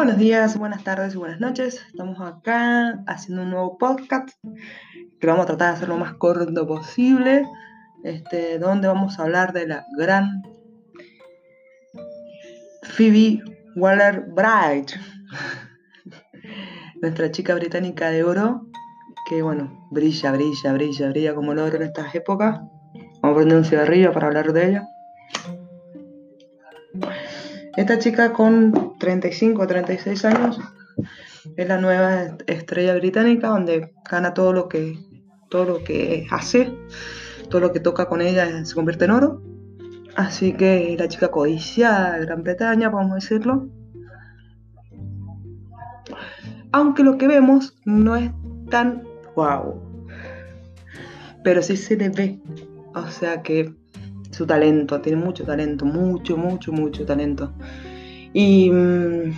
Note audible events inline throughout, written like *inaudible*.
Buenos días, buenas tardes y buenas noches. Estamos acá haciendo un nuevo podcast que vamos a tratar de hacer lo más corto posible, este, donde vamos a hablar de la gran Phoebe Waller-Bright, *laughs* nuestra chica británica de oro, que bueno, brilla, brilla, brilla, brilla como el oro en estas épocas. Vamos a prender un cigarrillo para hablar de ella. Esta chica con 35 o 36 años es la nueva estrella británica donde gana todo lo que todo lo que hace, todo lo que toca con ella se convierte en oro. Así que la chica codiciada de Gran Bretaña, podemos decirlo. Aunque lo que vemos no es tan wow. Pero sí se le ve. O sea que su talento, tiene mucho talento, mucho, mucho, mucho talento. Y mm,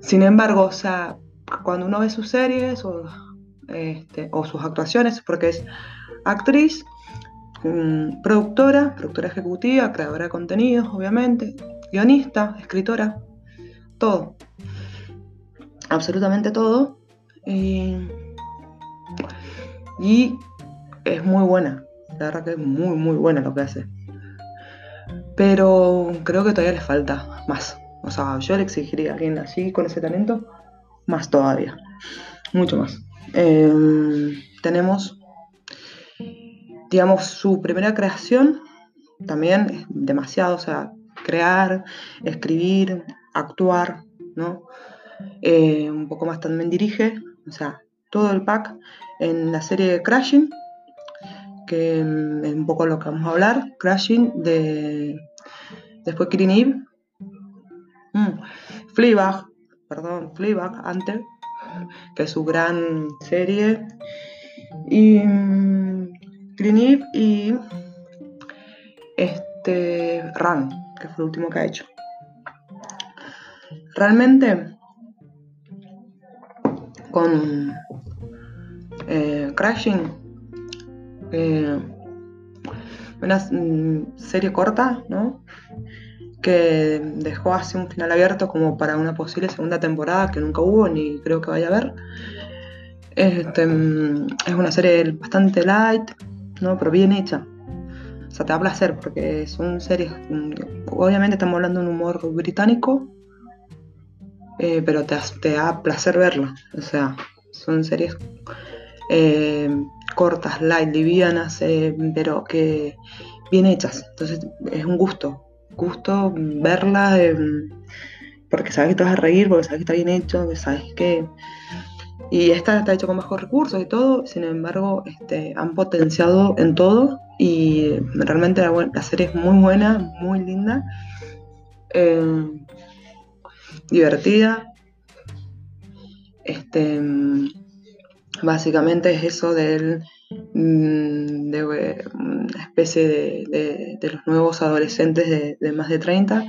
sin embargo, o sea, cuando uno ve sus series o, este, o sus actuaciones, porque es actriz, mm, productora, productora ejecutiva, creadora de contenidos, obviamente, guionista, escritora, todo. Absolutamente todo. y es muy buena. La verdad que es muy, muy buena lo que hace. Pero creo que todavía le falta más. O sea, yo le exigiría a alguien así, con ese talento, más todavía. Mucho más. Em, tenemos, digamos, su primera creación. También demasiado, o sea, crear, escribir, actuar, ¿no? Eh, un poco más también dirige, o sea, todo el pack en la serie Crashing, que es un poco lo que vamos a hablar, Crashing, de después Green Eve, mm. Perdón, Fleabag antes, que es su gran serie, y mm, Green Eve y este Run, que fue el último que ha hecho. Realmente con eh, Crashing eh, una mm, serie corta, ¿no? Que dejó así un final abierto como para una posible segunda temporada que nunca hubo ni creo que vaya a haber. Este, mm, es una serie bastante light, ¿no? Pero bien hecha. O sea, te da placer porque son series. Mm, obviamente estamos hablando de un humor británico, eh, pero te, te, da placer verla. O sea, son series eh, cortas, light, livianas, eh, pero que bien hechas. Entonces es un gusto, gusto verla, eh, porque sabes que te vas a reír, porque sabes que está bien hecho, que sabes que... Y esta está hecho con mejores recursos y todo, sin embargo, este, han potenciado en todo y realmente la, serie es muy buena, muy linda, divertida. Este, Básicamente es eso del, mm, de una especie de, los nuevos adolescentes de, más de 30,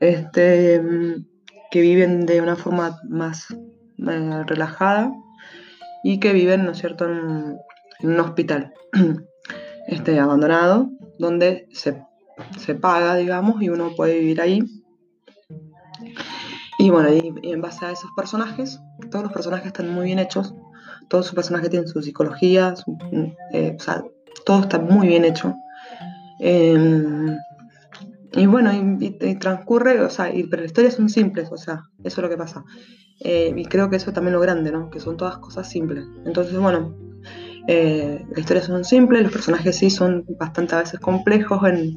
este, mm, que viven de una forma más eh, relajada y que viven, ¿no es cierto?, en, un hospital *clears throat* este, abandonado, donde se, se, paga, digamos, y uno puede vivir ahí. Y bueno, y en base a esos personajes, todos los personajes están muy bien hechos, todos sus personajes tienen su psicología, eh, o sea, todo está muy bien hecho. Em, y bueno, y, transcurre, o sea, y, pero las historias son simples, o sea, eso es lo que pasa. Eh, y creo que eso es también lo grande, ¿no? Que son todas cosas simples. Entonces, bueno, eh, las historias son simples, los personajes sí son bastante a veces complejos en,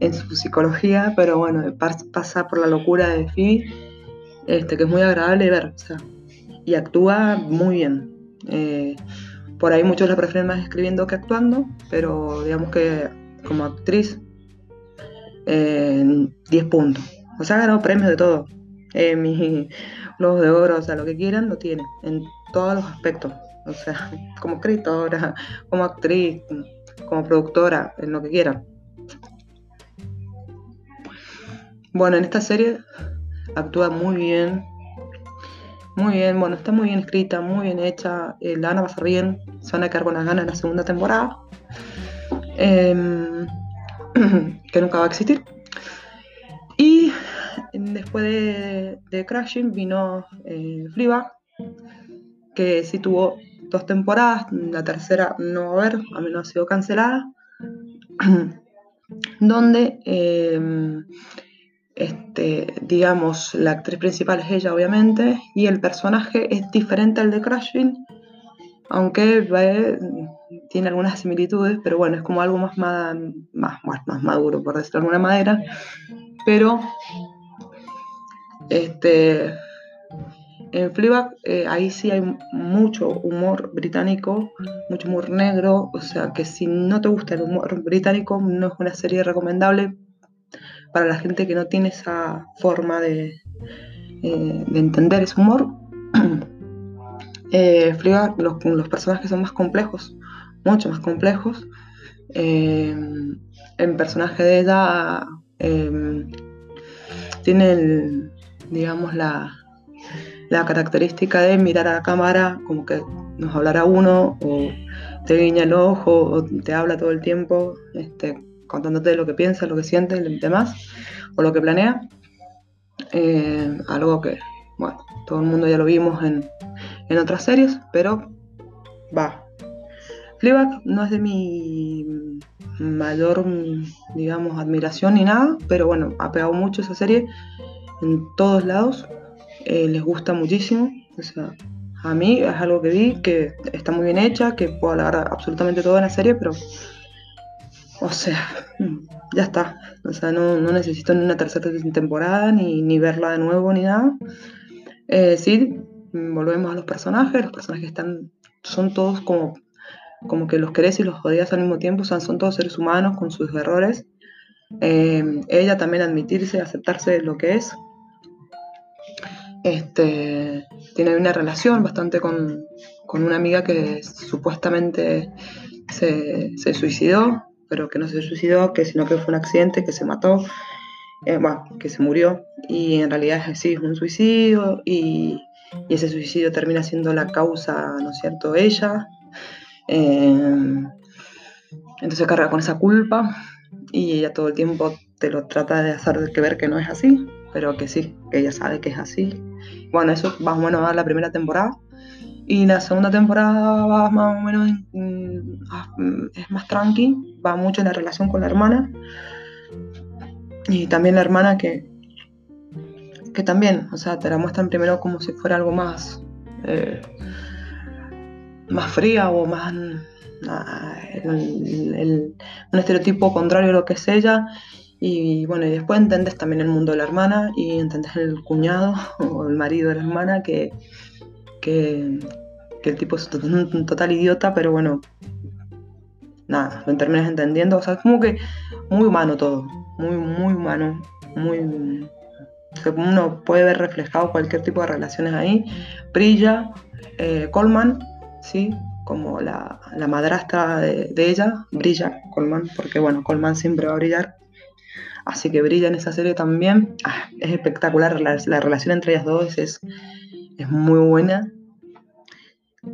en su psicología, pero bueno, pasa por la locura de Phoebe, este, que es muy agradable ver, o sea, y actúa muy bien. Eh, por ahí muchos la prefieren más escribiendo que actuando, pero digamos que como actriz, 10 eh, puntos. O sea, ha ganado premios de todo. Eh, mis *laughs* Globos de Oro, o sea, lo que quieran, lo tiene, en todos los aspectos. O sea, *laughs* como escritora, como actriz, como productora, en lo que quieran. Bueno, en esta serie actúa muy bien, muy bien, bueno, está muy bien escrita, muy bien hecha. Eh, la van a pasar bien, se van a quedar con las ganas en la segunda temporada. Em, *clears throat* que nunca va a existir. Y después de, Crashing vino eh, que sí tuvo dos temporadas, la tercera no va a haber, a menos ha sido cancelada, *clears throat* donde em, este, digamos, la actriz principal es ella, obviamente, y el personaje es diferente al de Crashing, aunque tiene algunas similitudes, pero bueno, es como algo más, más, más, más maduro, por decirlo de alguna manera. Pero este, en Fleabag eh, ahí sí hay mucho humor británico, mucho humor negro, o sea que si no te gusta el humor británico no es una serie recomendable para la gente que no tiene esa forma de, eh, entender ese humor. *clears throat* eh, los, personajes son más complejos, mucho más complejos. Eh, el personaje de ella tiene el, digamos, la, la característica de mirar a la cámara como que nos hablará uno o te guiña el ojo o te habla todo el tiempo este, contándote lo que piensa, lo que siente y demás o lo que planea. Eh, algo que, bueno, todo el mundo ya lo vimos en, en otras series, pero va. Fleabag no es de mi mayor, digamos, admiración ni nada, pero bueno, ha pegado mucho esa serie en todos lados, eh, les gusta muchísimo. O sea, a mí es algo que vi, que está muy bien hecha, que puedo hablar absolutamente todo en la serie, pero. O sea, ya está. O sea, no, necesito ni una tercera temporada, ni, verla de nuevo, ni nada. Eh, sí, volvemos a los personajes. Los personajes están. Son todos como. Como que los querés y los odias al mismo tiempo. O sea, son todos seres humanos con sus errores. Eh, ella también admitirse, aceptarse lo que es, este, tiene una relación bastante con, una amiga que supuestamente se, suicidó, pero que no se suicidó, que sino que fue un accidente, que se mató, eh, que se murió. Y en realidad así, es un suicidio y, ese suicidio termina siendo la causa, ¿no es cierto?, ella. Eh, entonces carga con esa culpa y ella todo el tiempo te lo trata de hacer que ver que no es así, pero que sí, que ella sabe que es así bueno, eso más o menos va la primera temporada. Y la segunda temporada va más o menos, ah, es más tranqui, va mucho en la relación con la hermana. Y también la hermana que, que también, o sea, te la muestran primero como si fuera algo más, eh, más fría o más ah, un estereotipo contrario a lo que es ella y bueno, y después entendés también el mundo de la hermana y entendés el cuñado *laughs* o el marido de la hermana que, que, el tipo es un total idiota, pero bueno, nada, lo terminas entendiendo. O sea, es como que muy humano todo, muy, muy humano, muy... uno puede ver reflejado cualquier tipo de relaciones ahí. Brilla, eh, Coleman, ¿sí? como la, madrastra de, ella, brilla Coleman, porque bueno, Coleman siempre va a brillar. Así que brilla en esa serie también. Ah, es espectacular, la, relación entre ellas dos es, es muy buena.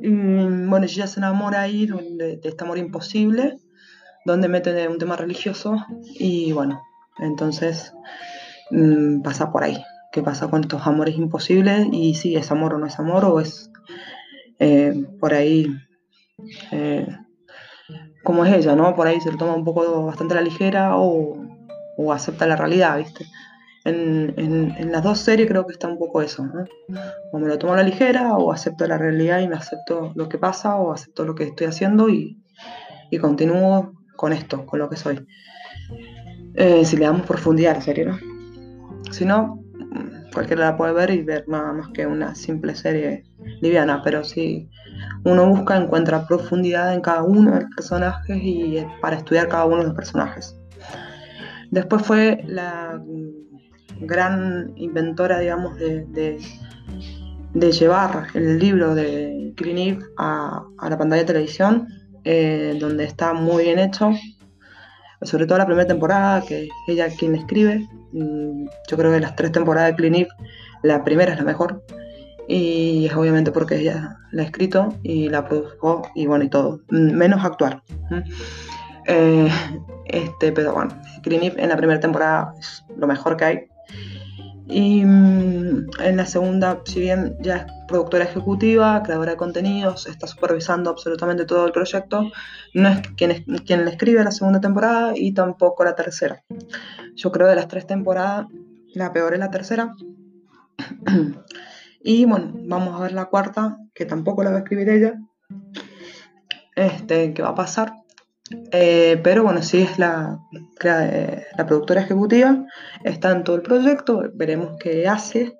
Y, bueno, ella se enamora ahí de, este amor imposible, donde meten un tema religioso y bueno, entonces mm, pasa por ahí. ¿Qué pasa con estos amores imposibles? Y si es amor o no es amor, o es eh, por ahí eh, como es ella, ¿no? Por ahí se lo toma un poco bastante a la ligera o o acepta la realidad, ¿viste? En, las dos series creo que está un poco eso, ¿no? O me lo tomo a la ligera, o acepto la realidad y me acepto lo que pasa, o acepto lo que estoy haciendo y, continúo con esto, con lo que soy. Eh, si le damos profundidad a la serie, ¿no? Si no, cualquiera la puede ver y ver nada más que una simple serie liviana, pero si uno busca, encuentra profundidad en cada uno de los personajes y para estudiar cada uno de los personajes. Después fue la gran inventora, digamos, de, llevar el libro de Green a, la pantalla de televisión, eh, donde está muy bien hecho, sobre todo la primera temporada, que es ella quien escribe. Mm, yo creo que las tres temporadas de Clinic, la primera es la mejor, y es obviamente porque ella la ha escrito y la produjo y bueno y todo, mm, menos actuar. Eh, este, pero bueno, Green en la primera temporada es lo mejor que hay. Y mm, en la segunda, si bien ya es productora ejecutiva, creadora de contenidos, está supervisando absolutamente todo el proyecto, no es quien, es quien le escribe la segunda temporada y tampoco la tercera. Yo creo de las tres temporadas, la peor es la tercera. *clears throat* y bueno, vamos a ver la cuarta, que tampoco la va a escribir ella. Este, ¿qué va a pasar? Eh, pero bueno, sí es la, la, productora ejecutiva, está en todo el proyecto, veremos qué hace.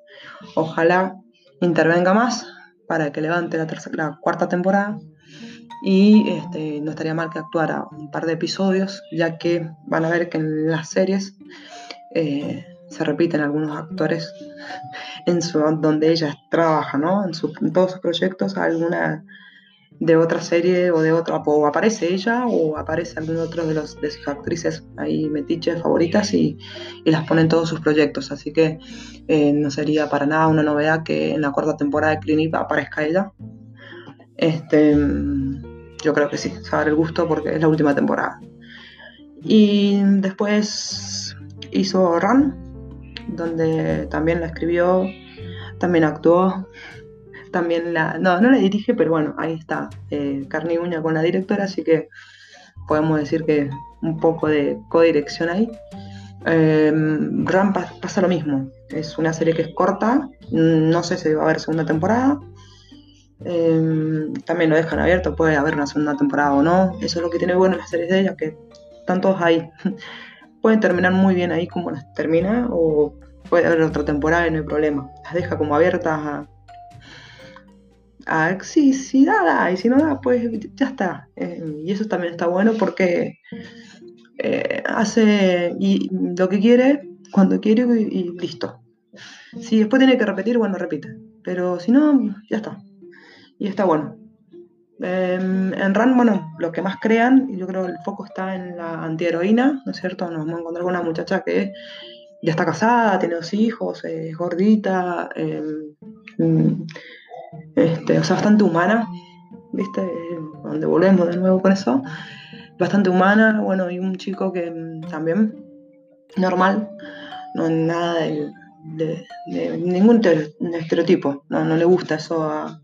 Ojalá intervenga más para que levante la, cuarta temporada. Y este, no estaría mal que actuara un par de episodios, ya que van a ver que en las series eh, se repiten algunos actores *laughs* en su, donde ella trabaja, ¿no? En, en todos sus proyectos, alguna de otra serie o de otra, o aparece ella o aparece algún otro de, los, de sus actrices ahí metiches favoritas y, las pone en todos sus proyectos. Así que eh, no sería para nada una novedad que en la cuarta temporada de Clinic aparezca ella. Este, yo creo que sí, se va el gusto porque es la última temporada. Y después hizo Run, donde también la escribió, también actuó, también la, no, no la dirige, pero bueno, ahí está, eh, carne y uña con la directora, así que podemos decir que un poco de codirección ahí. Eh, Ram pasa lo mismo, es una serie que es corta, no sé si va a haber segunda temporada. Em, también lo dejan abierto, puede haber una segunda temporada o no. Eso es lo que tiene bueno las series de ella, que están todos ahí. *laughs* Pueden terminar muy bien ahí como las termina, o puede haber otra temporada y no hay problema. Las deja como abiertas a, a sí, si da, y si no da, pues ya está. Eh, y eso también está bueno porque eh, hace lo que quiere, cuando quiere y, listo. Si después tiene que repetir, bueno, repite. Pero si no, ya está. Y está bueno. Em, en RAN, bueno, lo que más crean, y yo creo que el foco está en la antiheroína, ¿no es cierto? Nos vamos a encontrar con una muchacha que ya está casada, tiene dos hijos, es gordita, em, este, o sea, bastante humana, ¿viste? Donde volvemos de nuevo con eso. Bastante humana, bueno, y un chico que mm, también, normal, no nada de, ningún estereotipo, no, no, le gusta eso a,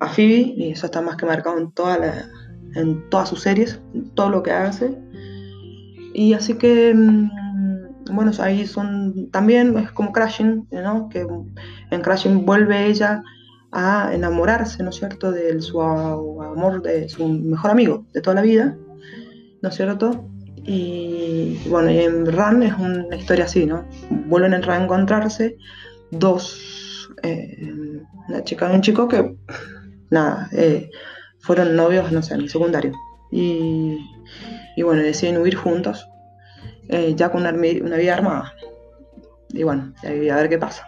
a, Phoebe y eso está más que marcado en, toda en todas sus series, todo lo que hace. Y así que, mm, bueno, ahí son también, es como Crashing, ¿no? Que en Crashing vuelve ella a enamorarse, ¿no es cierto?, de su amor, de su mejor amigo de toda la vida, ¿no es cierto? Y bueno, y en Ran es una historia así, ¿no? Vuelven a reencontrarse dos, eh, una chica y un chico que, nada, eh, fueron novios, no sé, en el secundario. Y, y bueno, deciden huir juntos, eh, ya con una, vida armada. Y bueno, a ver qué pasa.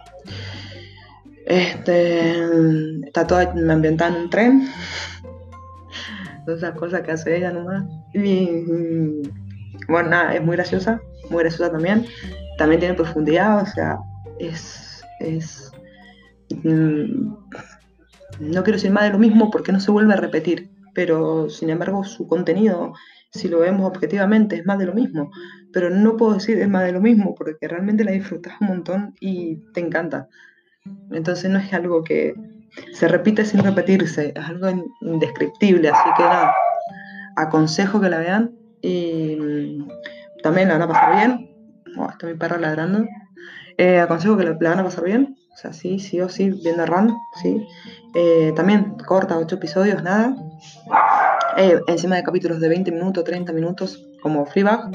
Este, está toda ambientada en un tren. Esas cosas que hace ella nomás. Y bueno, nada, es muy graciosa, muy graciosa también. También tiene profundidad, o sea, es. es mm, no quiero decir más de lo mismo porque no se vuelve a repetir, pero sin embargo su contenido, si lo vemos objetivamente, es más de lo mismo. Pero no puedo decir es más de lo mismo porque realmente la disfrutas un montón y te encanta. Entonces no es algo que se repite sin repetirse, es algo indescriptible, así que nada, aconsejo que la vean y mm, también la van a pasar bien. Oh, está mi perro ladrando. Eh, aconsejo que la, van a pasar bien, o sea, sí, sí o sí, viendo Run, sí. Eh, también corta, 8 episodios, nada. Eh, encima de capítulos de 20 minutos, 30 minutos, como Fleabag.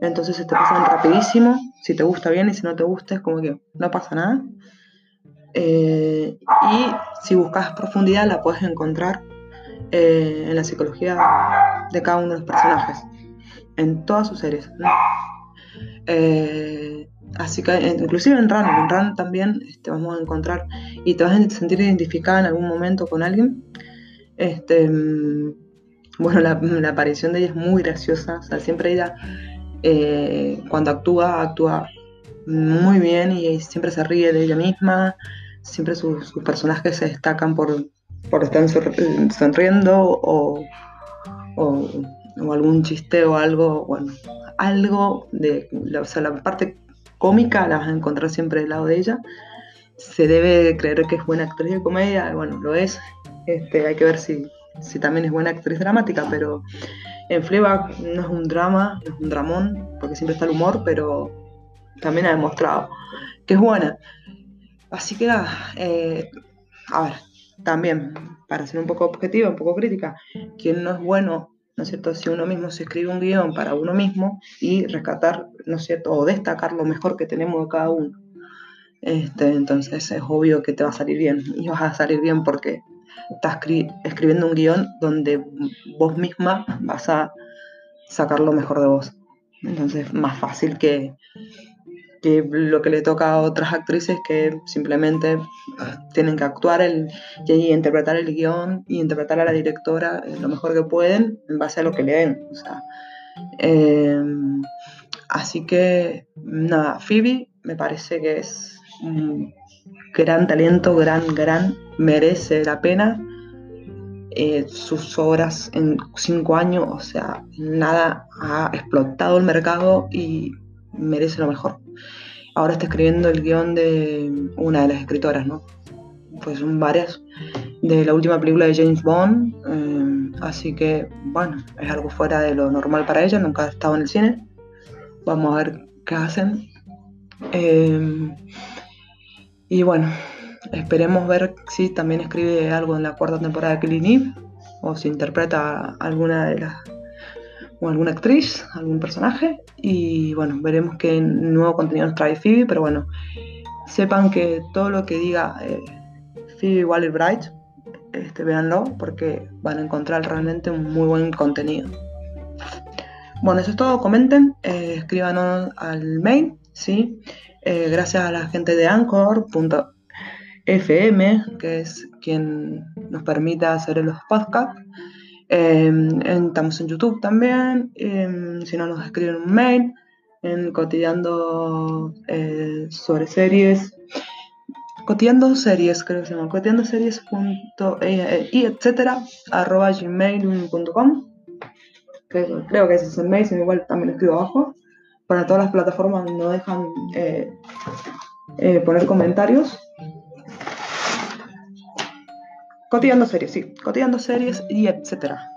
Entonces se te pasan rapidísimo. Si te gusta bien y si no te gusta es como que no pasa nada. Eh, y si buscas profundidad la puedes encontrar eh, en la psicología de cada uno de los personajes, en todas sus series. Eh, así que inclusive en Run, en Run también este, vamos a encontrar y te vas a sentir identificada en algún momento con alguien. Este, mm, bueno, la, aparición de ella es muy graciosa, siempre ella cuando actúa, actúa muy bien y siempre se ríe de ella misma, siempre sus, personajes se destacan por, por estar sonriendo o, algún chiste o algo, bueno, algo de, o sea, la parte cómica la vas a encontrar siempre del lado de ella. Se debe creer que es buena actriz de comedia, bueno, lo es. Este, hay que ver si, si también es buena actriz dramática, pero en Fleabag no es un drama, es un dramón, porque siempre está el humor, pero también ha demostrado que es buena. Así que nada, eh, a ver, también, para ser un poco objetiva, un poco crítica, quien no es bueno, ¿no es cierto? Si uno mismo se escribe un guion para uno mismo y rescatar, ¿no es cierto? O destacar lo mejor que tenemos de cada uno. Este, entonces es obvio que te va a salir bien. Y vas a salir bien porque estás escribiendo un guion donde vos misma vas a sacar lo mejor de vos. Entonces, más fácil que, lo que le toca a otras actrices que simplemente tienen que actuar el, y interpretar el guion y interpretar a la directora lo mejor que pueden en base a lo que leen. Em, así que, nada, Phoebe me parece que es un gran talento, gran, gran, merece la pena. Eh, sus obras en cinco años, o sea, nada ha explotado el mercado y merece lo mejor. Ahora está escribiendo el guion de una de las escritoras, ¿no? Pues son varias, de la última película de James Bond, eh, así que, bueno, es algo fuera de lo normal para ella, nunca ha estado en el cine. Vamos a ver qué hacen. Eh, y bueno, esperemos ver si también escribe algo en la cuarta temporada de Killing Eve o si interpreta alguna de las o alguna actriz, algún personaje y bueno, veremos qué nuevo contenido nos trae Phoebe, pero bueno, sepan que todo lo que diga eh, Phoebe Waller-Bright, este, véanlo porque van a encontrar realmente un muy buen contenido. Bueno, eso es todo, comenten, eh, escríbanos al mail, ¿sí? Eh, gracias a la gente de Anchor.fm, que es quien nos permite hacer los podcasts. Em, estamos en YouTube también. Em, si no, nos escriben un mail en cotidiando eh, sobre series. Cotidiando series, creo que se llama. Cotidiando series. Eh, y etcétera. arroba gmail.com. Creo que ese es el mail, igual también escribo abajo para todas las plataformas no dejan eh, eh, poner comentarios. Cotillando series, sí, cotillando series y etcétera.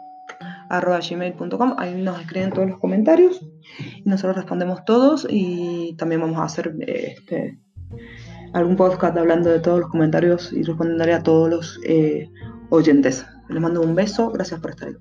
arroba gmail.com, ahí nos escriben todos los comentarios y nosotros respondemos todos y también vamos a hacer este, algún podcast hablando de todos los comentarios y respondiéndole a todos los eh, oyentes. Les mando un beso, gracias por estar ahí.